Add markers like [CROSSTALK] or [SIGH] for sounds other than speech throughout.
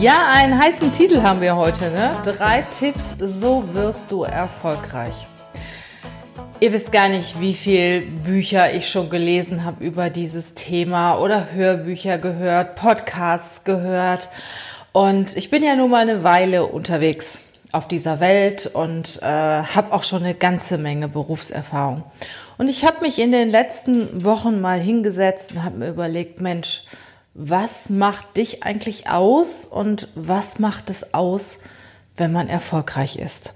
Ja, einen heißen Titel haben wir heute, ne? Drei Tipps, so wirst du erfolgreich. Ihr wisst gar nicht, wie viele Bücher ich schon gelesen habe über dieses Thema oder Hörbücher gehört, Podcasts gehört. Und ich bin ja nun mal eine Weile unterwegs auf dieser Welt und äh, habe auch schon eine ganze Menge Berufserfahrung. Und ich habe mich in den letzten Wochen mal hingesetzt und habe mir überlegt, Mensch, was macht dich eigentlich aus und was macht es aus, wenn man erfolgreich ist?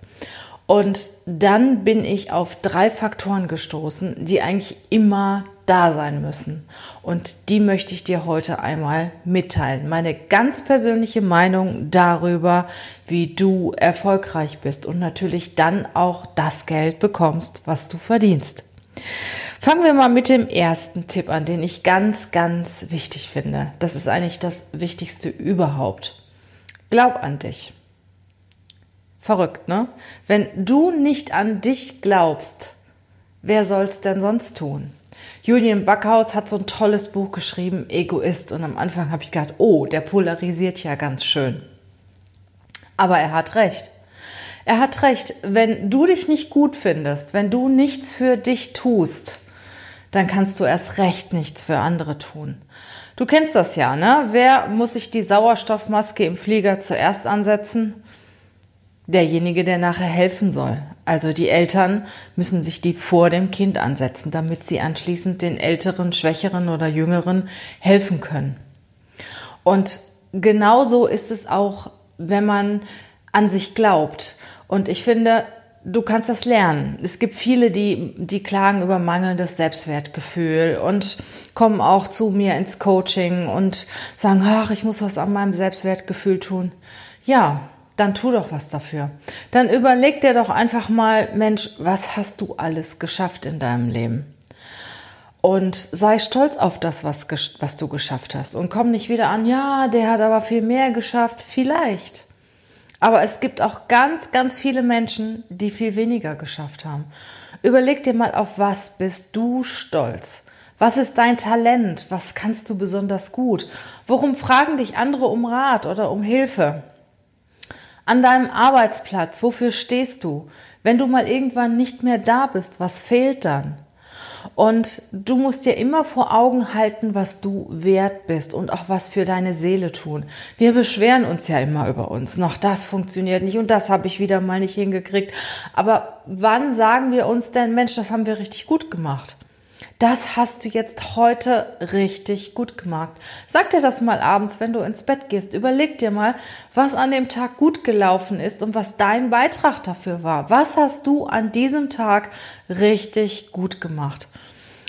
Und dann bin ich auf drei Faktoren gestoßen, die eigentlich immer da sein müssen. Und die möchte ich dir heute einmal mitteilen. Meine ganz persönliche Meinung darüber, wie du erfolgreich bist und natürlich dann auch das Geld bekommst, was du verdienst. Fangen wir mal mit dem ersten Tipp an, den ich ganz, ganz wichtig finde. Das ist eigentlich das Wichtigste überhaupt. Glaub an dich. Verrückt, ne? Wenn du nicht an dich glaubst, wer soll's denn sonst tun? Julian Backhaus hat so ein tolles Buch geschrieben, Egoist. Und am Anfang habe ich gedacht, oh, der polarisiert ja ganz schön. Aber er hat recht. Er hat recht, wenn du dich nicht gut findest, wenn du nichts für dich tust, dann kannst du erst recht nichts für andere tun. Du kennst das ja, ne? Wer muss sich die Sauerstoffmaske im Flieger zuerst ansetzen? Derjenige, der nachher helfen soll. Also die Eltern müssen sich die vor dem Kind ansetzen, damit sie anschließend den älteren, schwächeren oder jüngeren helfen können. Und genauso ist es auch, wenn man an sich glaubt. Und ich finde, du kannst das lernen. Es gibt viele, die, die klagen über mangelndes Selbstwertgefühl und kommen auch zu mir ins Coaching und sagen, ach, ich muss was an meinem Selbstwertgefühl tun. Ja, dann tu doch was dafür. Dann überleg dir doch einfach mal, Mensch, was hast du alles geschafft in deinem Leben? Und sei stolz auf das, was, was du geschafft hast. Und komm nicht wieder an, ja, der hat aber viel mehr geschafft. Vielleicht. Aber es gibt auch ganz, ganz viele Menschen, die viel weniger geschafft haben. Überleg dir mal, auf was bist du stolz? Was ist dein Talent? Was kannst du besonders gut? Worum fragen dich andere um Rat oder um Hilfe? An deinem Arbeitsplatz, wofür stehst du? Wenn du mal irgendwann nicht mehr da bist, was fehlt dann? Und du musst dir immer vor Augen halten, was du wert bist und auch was für deine Seele tun. Wir beschweren uns ja immer über uns. Noch das funktioniert nicht und das habe ich wieder mal nicht hingekriegt. Aber wann sagen wir uns denn, Mensch, das haben wir richtig gut gemacht? Das hast du jetzt heute richtig gut gemacht. Sag dir das mal abends, wenn du ins Bett gehst. Überleg dir mal, was an dem Tag gut gelaufen ist und was dein Beitrag dafür war. Was hast du an diesem Tag richtig gut gemacht?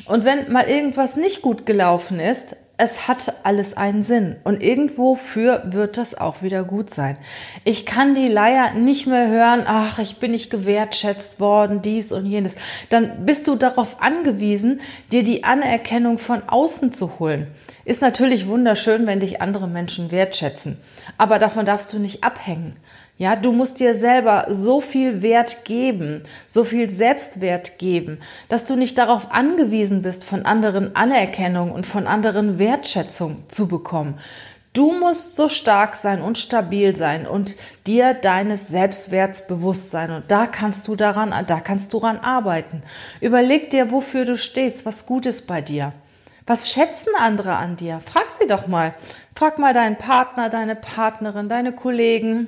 Und wenn mal irgendwas nicht gut gelaufen ist, es hat alles einen Sinn und irgendwofür wird das auch wieder gut sein. Ich kann die Leier nicht mehr hören, ach, ich bin nicht gewertschätzt worden, dies und jenes. Dann bist du darauf angewiesen, dir die Anerkennung von außen zu holen. Ist natürlich wunderschön, wenn dich andere Menschen wertschätzen, aber davon darfst du nicht abhängen. Ja, du musst dir selber so viel Wert geben, so viel Selbstwert geben, dass du nicht darauf angewiesen bist, von anderen Anerkennung und von anderen Wertschätzung zu bekommen. Du musst so stark sein und stabil sein und dir deines Selbstwerts bewusst sein. Und da kannst du daran, da kannst du daran arbeiten. Überleg dir, wofür du stehst, was gut ist bei dir. Was schätzen andere an dir? Frag sie doch mal. Frag mal deinen Partner, deine Partnerin, deine Kollegen,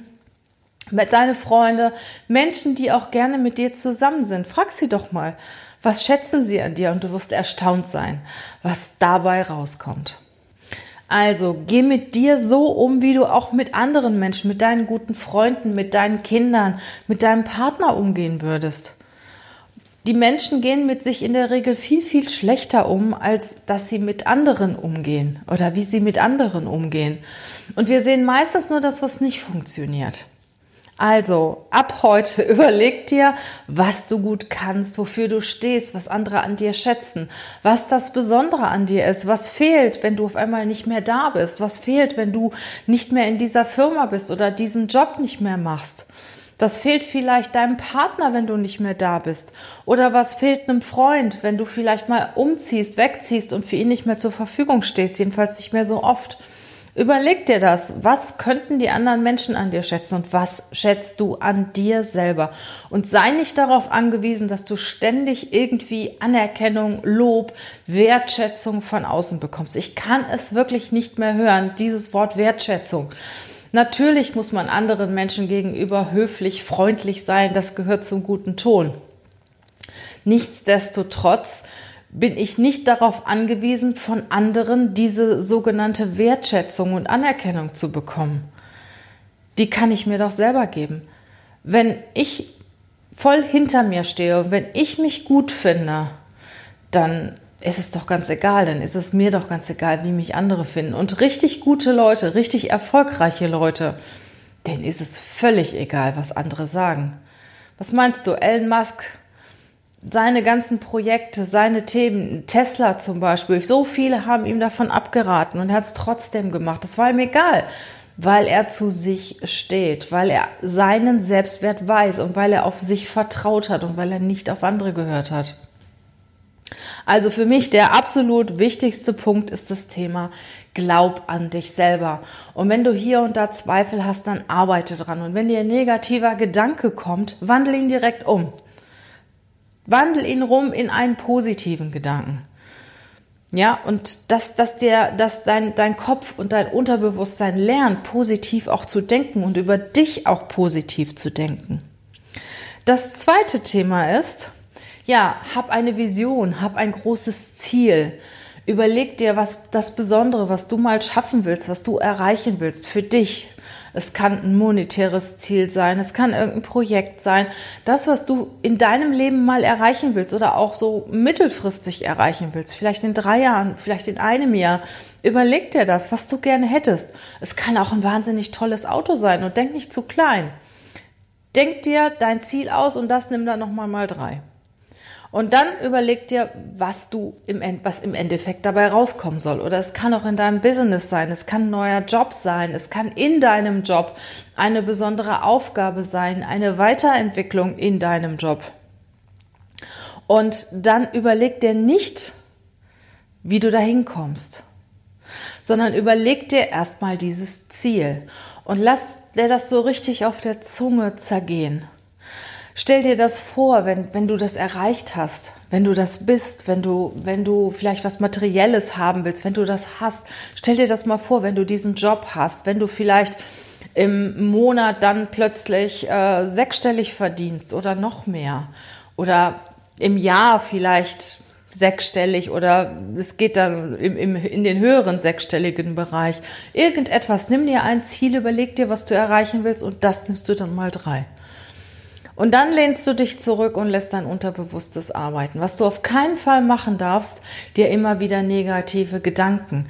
deine Freunde, Menschen, die auch gerne mit dir zusammen sind. Frag sie doch mal, was schätzen sie an dir und du wirst erstaunt sein, was dabei rauskommt. Also geh mit dir so um, wie du auch mit anderen Menschen, mit deinen guten Freunden, mit deinen Kindern, mit deinem Partner umgehen würdest. die Menschen gehen mit sich in der Regel viel, viel schlechter um, als dass sie mit anderen umgehen oder wie sie mit anderen umgehen. Und wir sehen meistens nur das, was nicht funktioniert. Also, ab heute [LAUGHS] überleg dir, was du gut kannst, wofür du stehst, was andere an dir schätzen, was das Besondere an dir ist, was fehlt, wenn du auf einmal nicht mehr da bist, was fehlt, wenn du nicht mehr in dieser Firma bist oder diesen Job nicht mehr machst. Was fehlt vielleicht deinem Partner, wenn du nicht mehr da bist? Oder was fehlt einem Freund, wenn du vielleicht mal umziehst, wegziehst und für ihn nicht mehr zur Verfügung stehst, jedenfalls nicht mehr so oft? Überleg dir das. Was könnten die anderen Menschen an dir schätzen und was schätzt du an dir selber? Und sei nicht darauf angewiesen, dass du ständig irgendwie Anerkennung, Lob, Wertschätzung von außen bekommst. Ich kann es wirklich nicht mehr hören, dieses Wort Wertschätzung. Natürlich muss man anderen Menschen gegenüber höflich, freundlich sein, das gehört zum guten Ton. Nichtsdestotrotz bin ich nicht darauf angewiesen, von anderen diese sogenannte Wertschätzung und Anerkennung zu bekommen. Die kann ich mir doch selber geben. Wenn ich voll hinter mir stehe und wenn ich mich gut finde, dann ist es doch ganz egal, dann ist es mir doch ganz egal, wie mich andere finden. Und richtig gute Leute, richtig erfolgreiche Leute, denen ist es völlig egal, was andere sagen. Was meinst du, Elon Musk, seine ganzen Projekte, seine Themen, Tesla zum Beispiel, so viele haben ihm davon abgeraten und er hat es trotzdem gemacht. Das war ihm egal, weil er zu sich steht, weil er seinen Selbstwert weiß und weil er auf sich vertraut hat und weil er nicht auf andere gehört hat. Also für mich der absolut wichtigste Punkt ist das Thema Glaub an dich selber. Und wenn du hier und da Zweifel hast, dann arbeite dran. Und wenn dir ein negativer Gedanke kommt, wandle ihn direkt um. Wandel ihn rum in einen positiven Gedanken. Ja, und dass, dass, der, dass dein, dein Kopf und dein Unterbewusstsein lernt, positiv auch zu denken und über dich auch positiv zu denken. Das zweite Thema ist, ja, hab eine Vision, hab ein großes Ziel. Überleg dir, was das Besondere, was du mal schaffen willst, was du erreichen willst für dich. Es kann ein monetäres Ziel sein, es kann irgendein Projekt sein. Das, was du in deinem Leben mal erreichen willst oder auch so mittelfristig erreichen willst, vielleicht in drei Jahren, vielleicht in einem Jahr. Überleg dir das, was du gerne hättest. Es kann auch ein wahnsinnig tolles Auto sein und denk nicht zu klein. Denk dir dein Ziel aus und das nimm dann nochmal mal drei. Und dann überleg dir, was du im, was im Endeffekt dabei rauskommen soll. Oder es kann auch in deinem Business sein, es kann ein neuer Job sein, es kann in deinem Job eine besondere Aufgabe sein, eine Weiterentwicklung in deinem Job. Und dann überleg dir nicht, wie du dahin kommst, sondern überleg dir erstmal dieses Ziel und lass dir das so richtig auf der Zunge zergehen. Stell dir das vor, wenn, wenn du das erreicht hast, wenn du das bist, wenn du, wenn du vielleicht was Materielles haben willst, wenn du das hast. Stell dir das mal vor, wenn du diesen Job hast, wenn du vielleicht im Monat dann plötzlich äh, sechsstellig verdienst oder noch mehr. Oder im Jahr vielleicht sechsstellig oder es geht dann im, im, in den höheren sechsstelligen Bereich. Irgendetwas, nimm dir ein Ziel, überleg dir, was du erreichen willst und das nimmst du dann mal drei. Und dann lehnst du dich zurück und lässt dein Unterbewusstes arbeiten. Was du auf keinen Fall machen darfst, dir immer wieder negative Gedanken.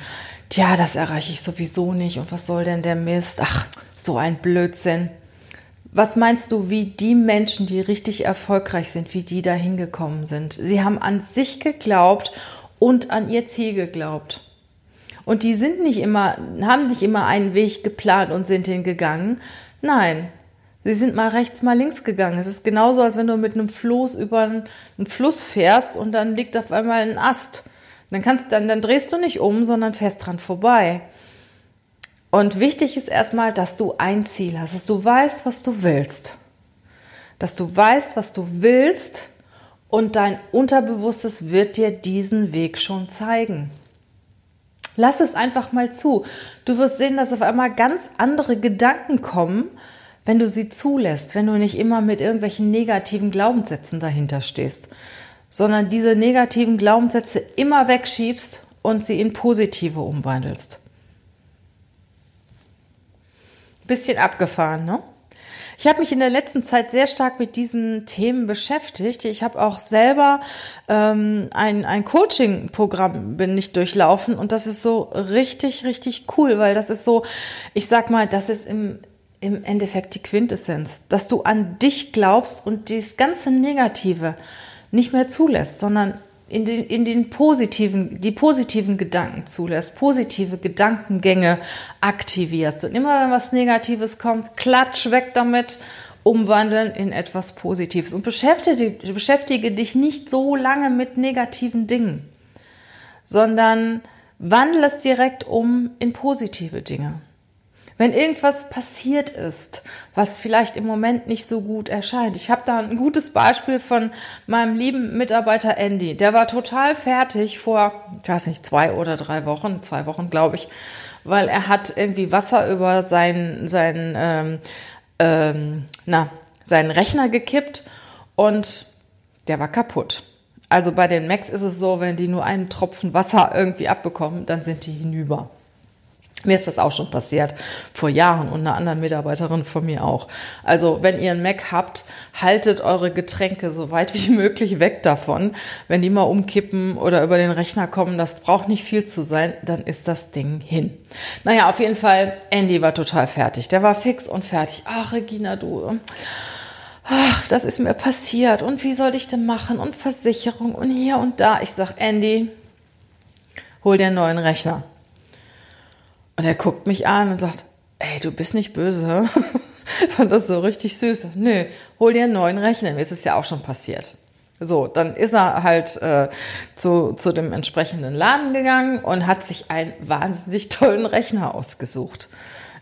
Tja, das erreiche ich sowieso nicht. Und was soll denn der Mist? Ach, so ein Blödsinn. Was meinst du, wie die Menschen, die richtig erfolgreich sind, wie die da hingekommen sind? Sie haben an sich geglaubt und an ihr Ziel geglaubt. Und die sind nicht immer, haben nicht immer einen Weg geplant und sind hingegangen. Nein, Sie sind mal rechts, mal links gegangen. Es ist genauso, als wenn du mit einem Floß über einen Fluss fährst und dann liegt auf einmal ein Ast. Dann kannst dann, dann drehst du nicht um, sondern fährst dran vorbei. Und wichtig ist erstmal, dass du ein Ziel hast, dass du weißt, was du willst. Dass du weißt, was du willst und dein Unterbewusstes wird dir diesen Weg schon zeigen. Lass es einfach mal zu. Du wirst sehen, dass auf einmal ganz andere Gedanken kommen, wenn du sie zulässt, wenn du nicht immer mit irgendwelchen negativen Glaubenssätzen dahinter stehst, sondern diese negativen Glaubenssätze immer wegschiebst und sie in positive umwandelst. Bisschen abgefahren, ne? Ich habe mich in der letzten Zeit sehr stark mit diesen Themen beschäftigt. Ich habe auch selber ähm, ein, ein Coaching-Programm bin ich durchlaufen und das ist so richtig, richtig cool, weil das ist so, ich sag mal, das ist im, im Endeffekt die Quintessenz, dass du an dich glaubst und dieses ganze Negative nicht mehr zulässt, sondern in den, in den positiven, die positiven Gedanken zulässt, positive Gedankengänge aktivierst. Und immer wenn was Negatives kommt, klatsch weg damit, umwandeln in etwas Positives. Und beschäftige, beschäftige dich nicht so lange mit negativen Dingen, sondern wandle es direkt um in positive Dinge. Wenn irgendwas passiert ist, was vielleicht im Moment nicht so gut erscheint. Ich habe da ein gutes Beispiel von meinem lieben Mitarbeiter Andy. Der war total fertig vor, ich weiß nicht, zwei oder drei Wochen, zwei Wochen glaube ich, weil er hat irgendwie Wasser über seinen, seinen, ähm, ähm, na, seinen Rechner gekippt und der war kaputt. Also bei den Macs ist es so, wenn die nur einen Tropfen Wasser irgendwie abbekommen, dann sind die hinüber. Mir ist das auch schon passiert, vor Jahren und einer anderen Mitarbeiterin von mir auch. Also, wenn ihr einen Mac habt, haltet eure Getränke so weit wie [LAUGHS] möglich weg davon. Wenn die mal umkippen oder über den Rechner kommen, das braucht nicht viel zu sein, dann ist das Ding hin. Naja, auf jeden Fall, Andy war total fertig. Der war fix und fertig. Ach, Regina, du. Ach, das ist mir passiert. Und wie soll ich denn machen? Und Versicherung und hier und da. Ich sag, Andy, hol dir einen neuen Rechner. Und er guckt mich an und sagt, ey, du bist nicht böse. [LAUGHS] Fand das so richtig süß. Nö, hol dir einen neuen Rechner. Mir ist es ja auch schon passiert. So, dann ist er halt äh, zu, zu dem entsprechenden Laden gegangen und hat sich einen wahnsinnig [LAUGHS] tollen Rechner ausgesucht.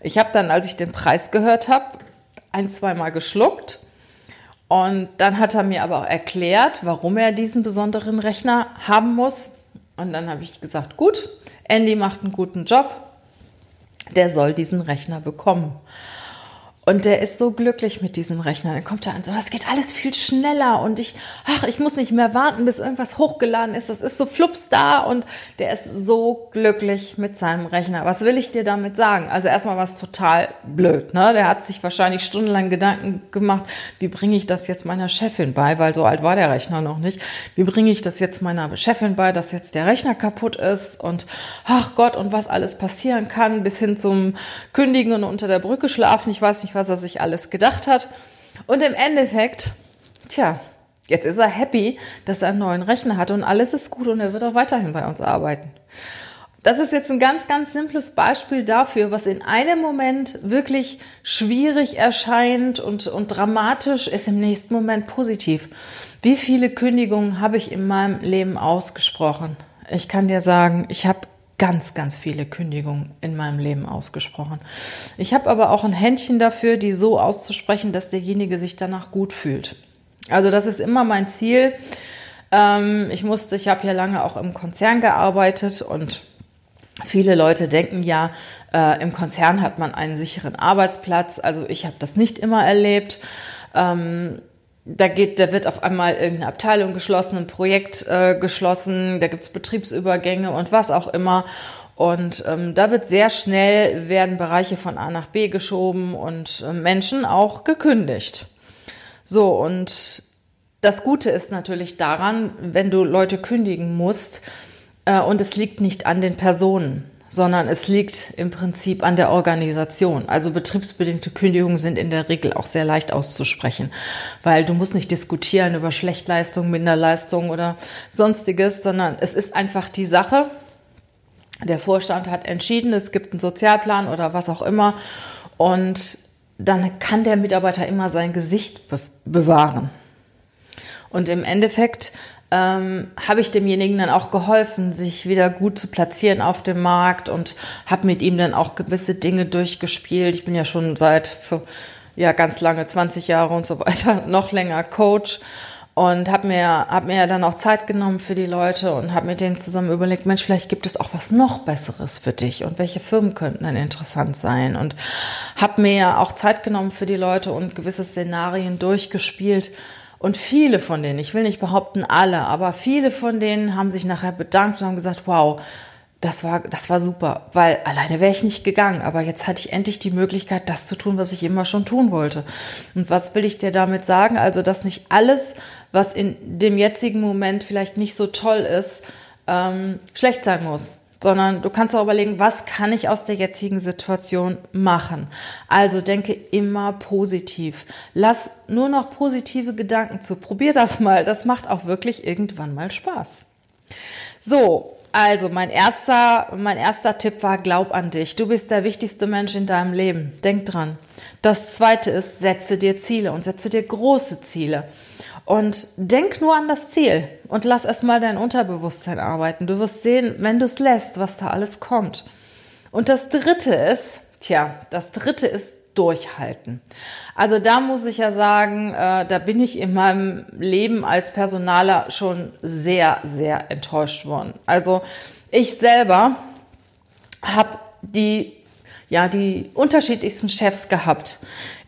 Ich habe dann, als ich den Preis gehört habe, ein, zweimal geschluckt. Und dann hat er mir aber auch erklärt, warum er diesen besonderen Rechner haben muss. Und dann habe ich gesagt, gut, Andy macht einen guten Job, der soll diesen Rechner bekommen. Und der ist so glücklich mit diesem Rechner. Dann kommt er an, so, das geht alles viel schneller und ich, ach, ich muss nicht mehr warten, bis irgendwas hochgeladen ist. Das ist so flups da und der ist so glücklich mit seinem Rechner. Was will ich dir damit sagen? Also erstmal war es total blöd, ne? Der hat sich wahrscheinlich stundenlang Gedanken gemacht, wie bringe ich das jetzt meiner Chefin bei, weil so alt war der Rechner noch nicht. Wie bringe ich das jetzt meiner Chefin bei, dass jetzt der Rechner kaputt ist und ach Gott und was alles passieren kann, bis hin zum Kündigen und unter der Brücke schlafen. Ich weiß nicht, was er sich alles gedacht hat. Und im Endeffekt, tja, jetzt ist er happy, dass er einen neuen Rechner hat und alles ist gut und er wird auch weiterhin bei uns arbeiten. Das ist jetzt ein ganz, ganz simples Beispiel dafür, was in einem Moment wirklich schwierig erscheint und, und dramatisch ist im nächsten Moment positiv. Wie viele Kündigungen habe ich in meinem Leben ausgesprochen? Ich kann dir sagen, ich habe ganz, ganz viele Kündigungen in meinem Leben ausgesprochen. Ich habe aber auch ein Händchen dafür, die so auszusprechen, dass derjenige sich danach gut fühlt. Also das ist immer mein Ziel. Ähm, ich musste, ich habe ja lange auch im Konzern gearbeitet und viele Leute denken ja, äh, im Konzern hat man einen sicheren Arbeitsplatz. Also ich habe das nicht immer erlebt. Ähm, da geht, da wird auf einmal irgendeine Abteilung geschlossen, ein Projekt äh, geschlossen, da gibt's Betriebsübergänge und was auch immer. Und ähm, da wird sehr schnell werden Bereiche von A nach B geschoben und äh, Menschen auch gekündigt. So, und das Gute ist natürlich daran, wenn du Leute kündigen musst, äh, und es liegt nicht an den Personen sondern es liegt im Prinzip an der Organisation. Also betriebsbedingte Kündigungen sind in der Regel auch sehr leicht auszusprechen, weil du musst nicht diskutieren über Schlechtleistung, Minderleistung oder sonstiges, sondern es ist einfach die Sache. Der Vorstand hat entschieden, es gibt einen Sozialplan oder was auch immer und dann kann der Mitarbeiter immer sein Gesicht be bewahren. Und im Endeffekt ähm, habe ich demjenigen dann auch geholfen, sich wieder gut zu platzieren auf dem Markt und habe mit ihm dann auch gewisse Dinge durchgespielt. Ich bin ja schon seit ja ganz lange 20 Jahre und so weiter [LAUGHS] noch länger Coach und habe mir hab mir dann auch Zeit genommen für die Leute und habe mit denen zusammen überlegt, Mensch, vielleicht gibt es auch was noch besseres für dich und welche Firmen könnten dann interessant sein und habe mir auch Zeit genommen für die Leute und gewisse Szenarien durchgespielt und viele von denen, ich will nicht behaupten alle, aber viele von denen haben sich nachher bedankt und haben gesagt, wow, das war, das war super, weil alleine wäre ich nicht gegangen. Aber jetzt hatte ich endlich die Möglichkeit, das zu tun, was ich immer schon tun wollte. Und was will ich dir damit sagen? Also, dass nicht alles, was in dem jetzigen Moment vielleicht nicht so toll ist, ähm, schlecht sein muss sondern du kannst auch überlegen, was kann ich aus der jetzigen Situation machen. Also denke immer positiv. Lass nur noch positive Gedanken zu. Probier das mal. Das macht auch wirklich irgendwann mal Spaß. So, also mein erster, mein erster Tipp war, glaub an dich. Du bist der wichtigste Mensch in deinem Leben. Denk dran. Das zweite ist, setze dir Ziele und setze dir große Ziele. Und denk nur an das Ziel und lass erstmal dein Unterbewusstsein arbeiten. Du wirst sehen, wenn du es lässt, was da alles kommt. Und das dritte ist, tja, das dritte ist durchhalten. Also da muss ich ja sagen, äh, da bin ich in meinem Leben als Personaler schon sehr, sehr enttäuscht worden. Also ich selber habe die ja die unterschiedlichsten Chefs gehabt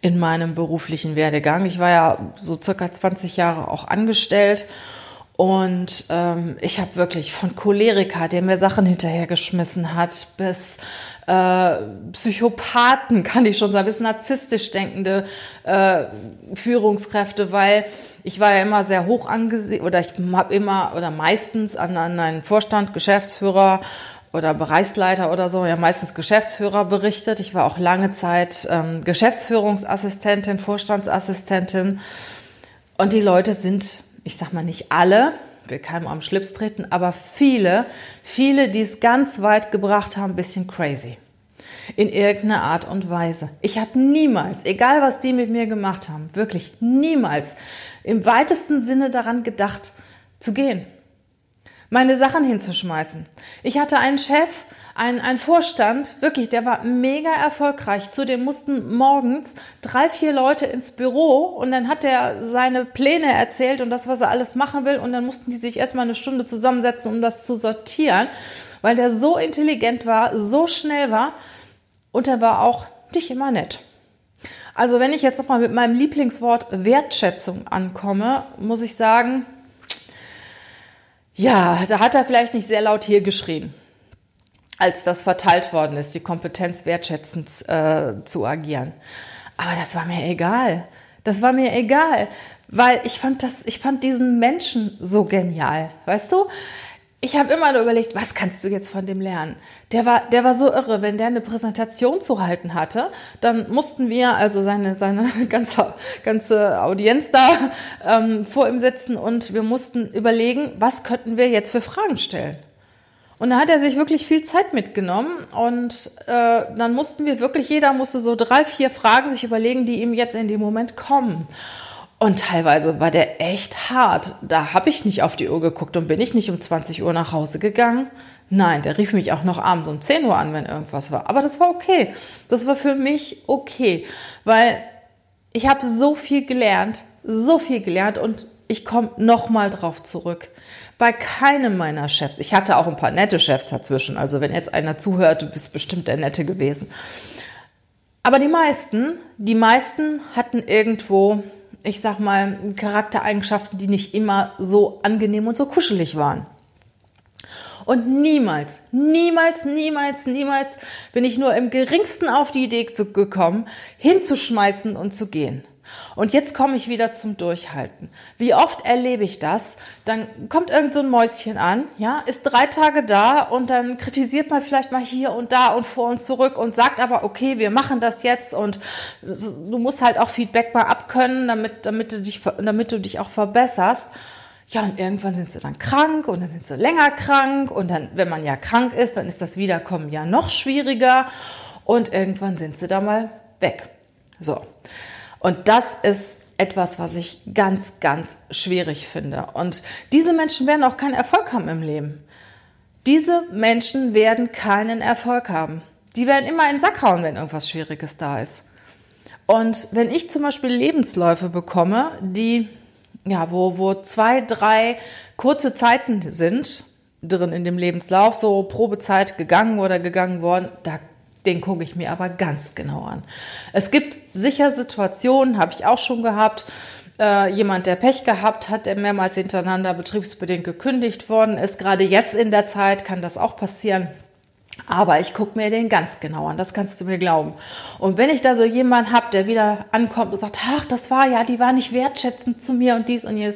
in meinem beruflichen Werdegang. Ich war ja so circa 20 Jahre auch angestellt und ähm, ich habe wirklich von Choleriker, der mir Sachen hinterhergeschmissen hat, bis äh, Psychopathen, kann ich schon sagen, bis narzisstisch denkende äh, Führungskräfte, weil ich war ja immer sehr hoch angesehen oder ich habe immer oder meistens an, an einen Vorstand, Geschäftsführer oder Bereichsleiter oder so, ja meistens Geschäftsführer berichtet. Ich war auch lange Zeit ähm, Geschäftsführungsassistentin, Vorstandsassistentin. Und die Leute sind, ich sag mal nicht alle, will keinem am Schlips treten, aber viele, viele, die es ganz weit gebracht haben, ein bisschen crazy. In irgendeiner Art und Weise. Ich habe niemals, egal was die mit mir gemacht haben, wirklich niemals im weitesten Sinne daran gedacht, zu gehen meine Sachen hinzuschmeißen. Ich hatte einen Chef, einen, einen Vorstand, wirklich, der war mega erfolgreich. Zudem mussten morgens drei, vier Leute ins Büro und dann hat er seine Pläne erzählt und das, was er alles machen will. Und dann mussten die sich erstmal eine Stunde zusammensetzen, um das zu sortieren, weil der so intelligent war, so schnell war und er war auch nicht immer nett. Also wenn ich jetzt nochmal mit meinem Lieblingswort Wertschätzung ankomme, muss ich sagen, ja, da hat er vielleicht nicht sehr laut hier geschrien, als das verteilt worden ist, die Kompetenz wertschätzend äh, zu agieren. Aber das war mir egal. Das war mir egal, weil ich fand das, ich fand diesen Menschen so genial. Weißt du? Ich habe immer nur überlegt, was kannst du jetzt von dem lernen? Der war, der war so irre, wenn der eine Präsentation zu halten hatte, dann mussten wir, also seine, seine [LAUGHS] ganze, ganze Audienz da ähm, vor ihm sitzen und wir mussten überlegen, was könnten wir jetzt für Fragen stellen. Und da hat er sich wirklich viel Zeit mitgenommen und äh, dann mussten wir wirklich, jeder musste so drei, vier Fragen sich überlegen, die ihm jetzt in dem Moment kommen. Und teilweise war der echt hart. Da habe ich nicht auf die Uhr geguckt und bin ich nicht um 20 Uhr nach Hause gegangen. Nein, der rief mich auch noch abends um 10 Uhr an, wenn irgendwas war. Aber das war okay. Das war für mich okay, weil ich habe so viel gelernt, so viel gelernt und ich komme nochmal drauf zurück. Bei keinem meiner Chefs, ich hatte auch ein paar nette Chefs dazwischen, also wenn jetzt einer zuhört, du bist bestimmt der Nette gewesen. Aber die meisten, die meisten hatten irgendwo ich sag mal, Charaktereigenschaften, die nicht immer so angenehm und so kuschelig waren. Und niemals, niemals, niemals, niemals bin ich nur im geringsten auf die Idee gekommen, hinzuschmeißen und zu gehen. Und jetzt komme ich wieder zum Durchhalten. Wie oft erlebe ich das? Dann kommt irgend so ein Mäuschen an, ja, ist drei Tage da und dann kritisiert man vielleicht mal hier und da und vor und zurück und sagt aber, okay, wir machen das jetzt und du musst halt auch Feedback mal abkönnen, damit, damit, du dich, damit du dich auch verbesserst. Ja, und irgendwann sind sie dann krank und dann sind sie länger krank und dann, wenn man ja krank ist, dann ist das Wiederkommen ja noch schwieriger und irgendwann sind sie da mal weg. So. Und das ist etwas, was ich ganz, ganz schwierig finde. Und diese Menschen werden auch keinen Erfolg haben im Leben. Diese Menschen werden keinen Erfolg haben. Die werden immer in den Sack hauen, wenn irgendwas Schwieriges da ist. Und wenn ich zum Beispiel Lebensläufe bekomme, die, ja, wo, wo zwei, drei kurze Zeiten sind, drin in dem Lebenslauf, so Probezeit gegangen oder gegangen worden, da den gucke ich mir aber ganz genau an. Es gibt sicher Situationen, habe ich auch schon gehabt, äh, jemand, der Pech gehabt hat, der mehrmals hintereinander betriebsbedingt gekündigt worden ist. Gerade jetzt in der Zeit kann das auch passieren. Aber ich gucke mir den ganz genau an, das kannst du mir glauben. Und wenn ich da so jemanden habe, der wieder ankommt und sagt, ach, das war ja, die war nicht wertschätzend zu mir und dies und jenes.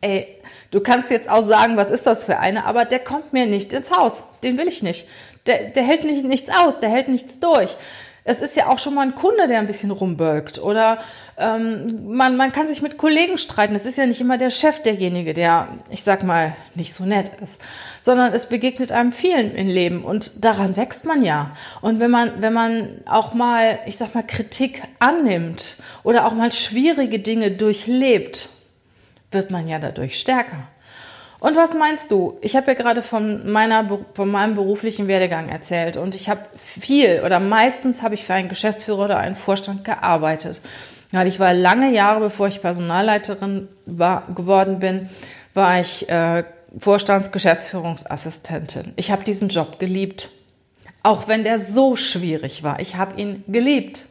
Ey, du kannst jetzt auch sagen, was ist das für eine, aber der kommt mir nicht ins Haus. Den will ich nicht. Der, der hält nicht, nichts aus, der hält nichts durch. Es ist ja auch schon mal ein Kunde, der ein bisschen rumbölkt. Oder ähm, man, man kann sich mit Kollegen streiten. Es ist ja nicht immer der Chef derjenige, der, ich sag mal, nicht so nett ist. Sondern es begegnet einem vielen im Leben. Und daran wächst man ja. Und wenn man, wenn man auch mal, ich sag mal, Kritik annimmt oder auch mal schwierige Dinge durchlebt, wird man ja dadurch stärker. Und was meinst du? Ich habe ja gerade von, meiner, von meinem beruflichen Werdegang erzählt und ich habe viel oder meistens habe ich für einen Geschäftsführer oder einen Vorstand gearbeitet. Ja, ich war lange Jahre, bevor ich Personalleiterin war, geworden bin, war ich äh, Vorstandsgeschäftsführungsassistentin. Ich habe diesen Job geliebt, auch wenn der so schwierig war. Ich habe ihn geliebt.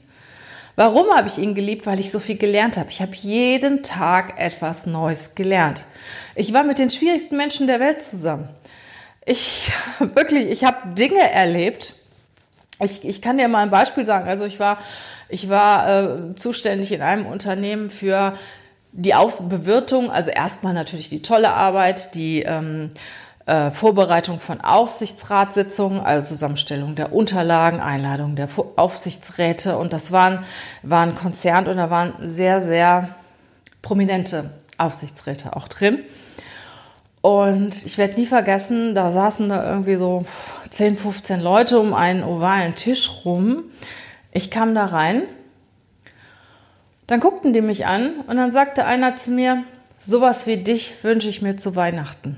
Warum habe ich ihn geliebt? Weil ich so viel gelernt habe. Ich habe jeden Tag etwas Neues gelernt. Ich war mit den schwierigsten Menschen der Welt zusammen. Ich [LAUGHS] wirklich, ich habe Dinge erlebt. Ich, ich kann dir mal ein Beispiel sagen. Also ich war, ich war äh, zuständig in einem Unternehmen für die Ausbewirtung. Also erstmal natürlich die tolle Arbeit, die ähm, äh, Vorbereitung von Aufsichtsratssitzungen, also Zusammenstellung der Unterlagen, Einladung der Aufsichtsräte. Und das waren, war ein Konzern und da waren sehr, sehr prominente Aufsichtsräte auch drin. Und ich werde nie vergessen, da saßen da irgendwie so 10, 15 Leute um einen ovalen Tisch rum. Ich kam da rein, dann guckten die mich an und dann sagte einer zu mir, sowas wie dich wünsche ich mir zu Weihnachten.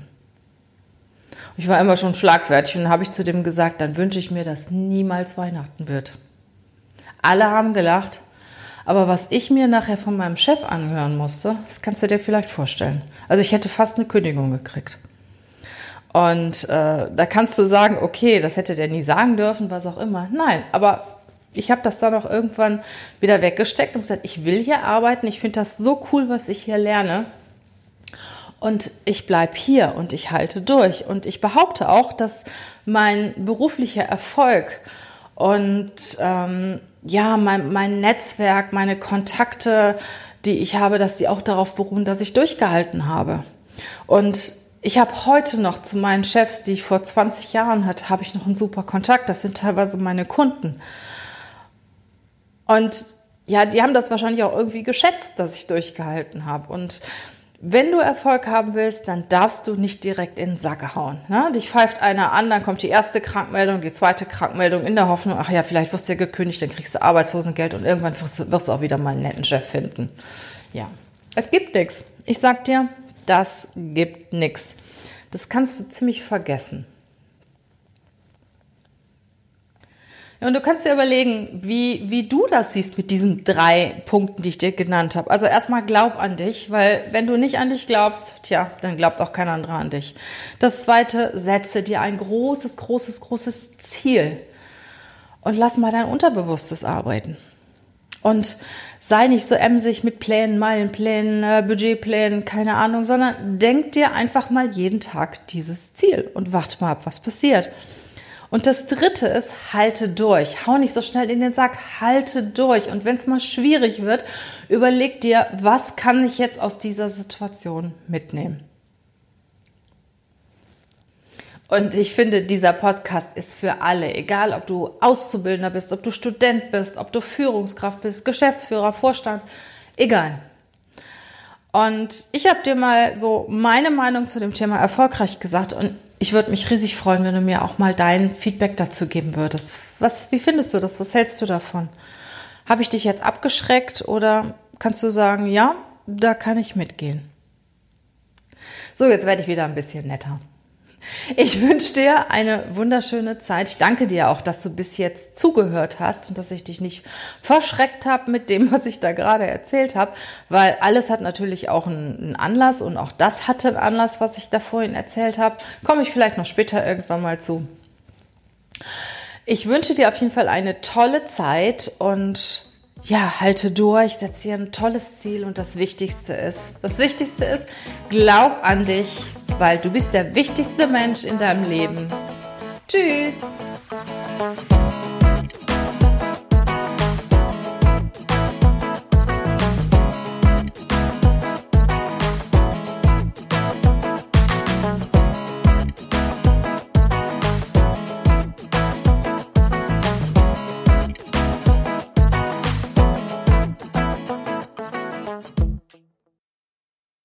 Ich war immer schon schlagfertig und habe ich zu dem gesagt, dann wünsche ich mir, dass niemals Weihnachten wird. Alle haben gelacht, aber was ich mir nachher von meinem Chef anhören musste, das kannst du dir vielleicht vorstellen. Also ich hätte fast eine Kündigung gekriegt. Und äh, da kannst du sagen, okay, das hätte der nie sagen dürfen, was auch immer. Nein, aber ich habe das dann auch irgendwann wieder weggesteckt und gesagt, ich will hier arbeiten, ich finde das so cool, was ich hier lerne. Und ich bleibe hier und ich halte durch. Und ich behaupte auch, dass mein beruflicher Erfolg und ähm, ja, mein, mein Netzwerk, meine Kontakte, die ich habe, dass die auch darauf beruhen, dass ich durchgehalten habe. Und ich habe heute noch zu meinen Chefs, die ich vor 20 Jahren hatte, habe ich noch einen super Kontakt. Das sind teilweise meine Kunden. Und ja, die haben das wahrscheinlich auch irgendwie geschätzt, dass ich durchgehalten habe. Und wenn du Erfolg haben willst, dann darfst du nicht direkt in den Sack hauen. Ne? Dich pfeift einer an, dann kommt die erste Krankmeldung, die zweite Krankmeldung in der Hoffnung, ach ja, vielleicht wirst du ja gekündigt, dann kriegst du Arbeitslosengeld und irgendwann wirst du, wirst du auch wieder mal einen netten Chef finden. Ja, es gibt nichts. Ich sag dir, das gibt nichts. Das kannst du ziemlich vergessen. Und du kannst dir überlegen, wie, wie du das siehst mit diesen drei Punkten, die ich dir genannt habe. Also erstmal glaub an dich, weil wenn du nicht an dich glaubst, tja, dann glaubt auch kein anderer an dich. Das zweite, setze dir ein großes, großes, großes Ziel und lass mal dein Unterbewusstes arbeiten. Und sei nicht so emsig mit Plänen, Meilenplänen, äh, Budgetplänen, keine Ahnung, sondern denk dir einfach mal jeden Tag dieses Ziel und warte mal ab, was passiert. Und das dritte ist, halte durch. Hau nicht so schnell in den Sack, halte durch. Und wenn es mal schwierig wird, überleg dir, was kann ich jetzt aus dieser Situation mitnehmen? Und ich finde, dieser Podcast ist für alle, egal ob du Auszubildender bist, ob du Student bist, ob du Führungskraft bist, Geschäftsführer, Vorstand, egal. Und ich habe dir mal so meine Meinung zu dem Thema erfolgreich gesagt und ich würde mich riesig freuen, wenn du mir auch mal dein Feedback dazu geben würdest. Was, wie findest du das? Was hältst du davon? Habe ich dich jetzt abgeschreckt oder kannst du sagen, ja, da kann ich mitgehen? So, jetzt werde ich wieder ein bisschen netter. Ich wünsche dir eine wunderschöne Zeit. Ich danke dir auch, dass du bis jetzt zugehört hast und dass ich dich nicht verschreckt habe mit dem, was ich da gerade erzählt habe, weil alles hat natürlich auch einen Anlass und auch das hatte einen Anlass, was ich da vorhin erzählt habe. Komme ich vielleicht noch später irgendwann mal zu. Ich wünsche dir auf jeden Fall eine tolle Zeit und ja, halte durch, setze dir ein tolles Ziel und das Wichtigste ist, das Wichtigste ist, glaub an dich, weil du bist der wichtigste Mensch in deinem Leben. Tschüss!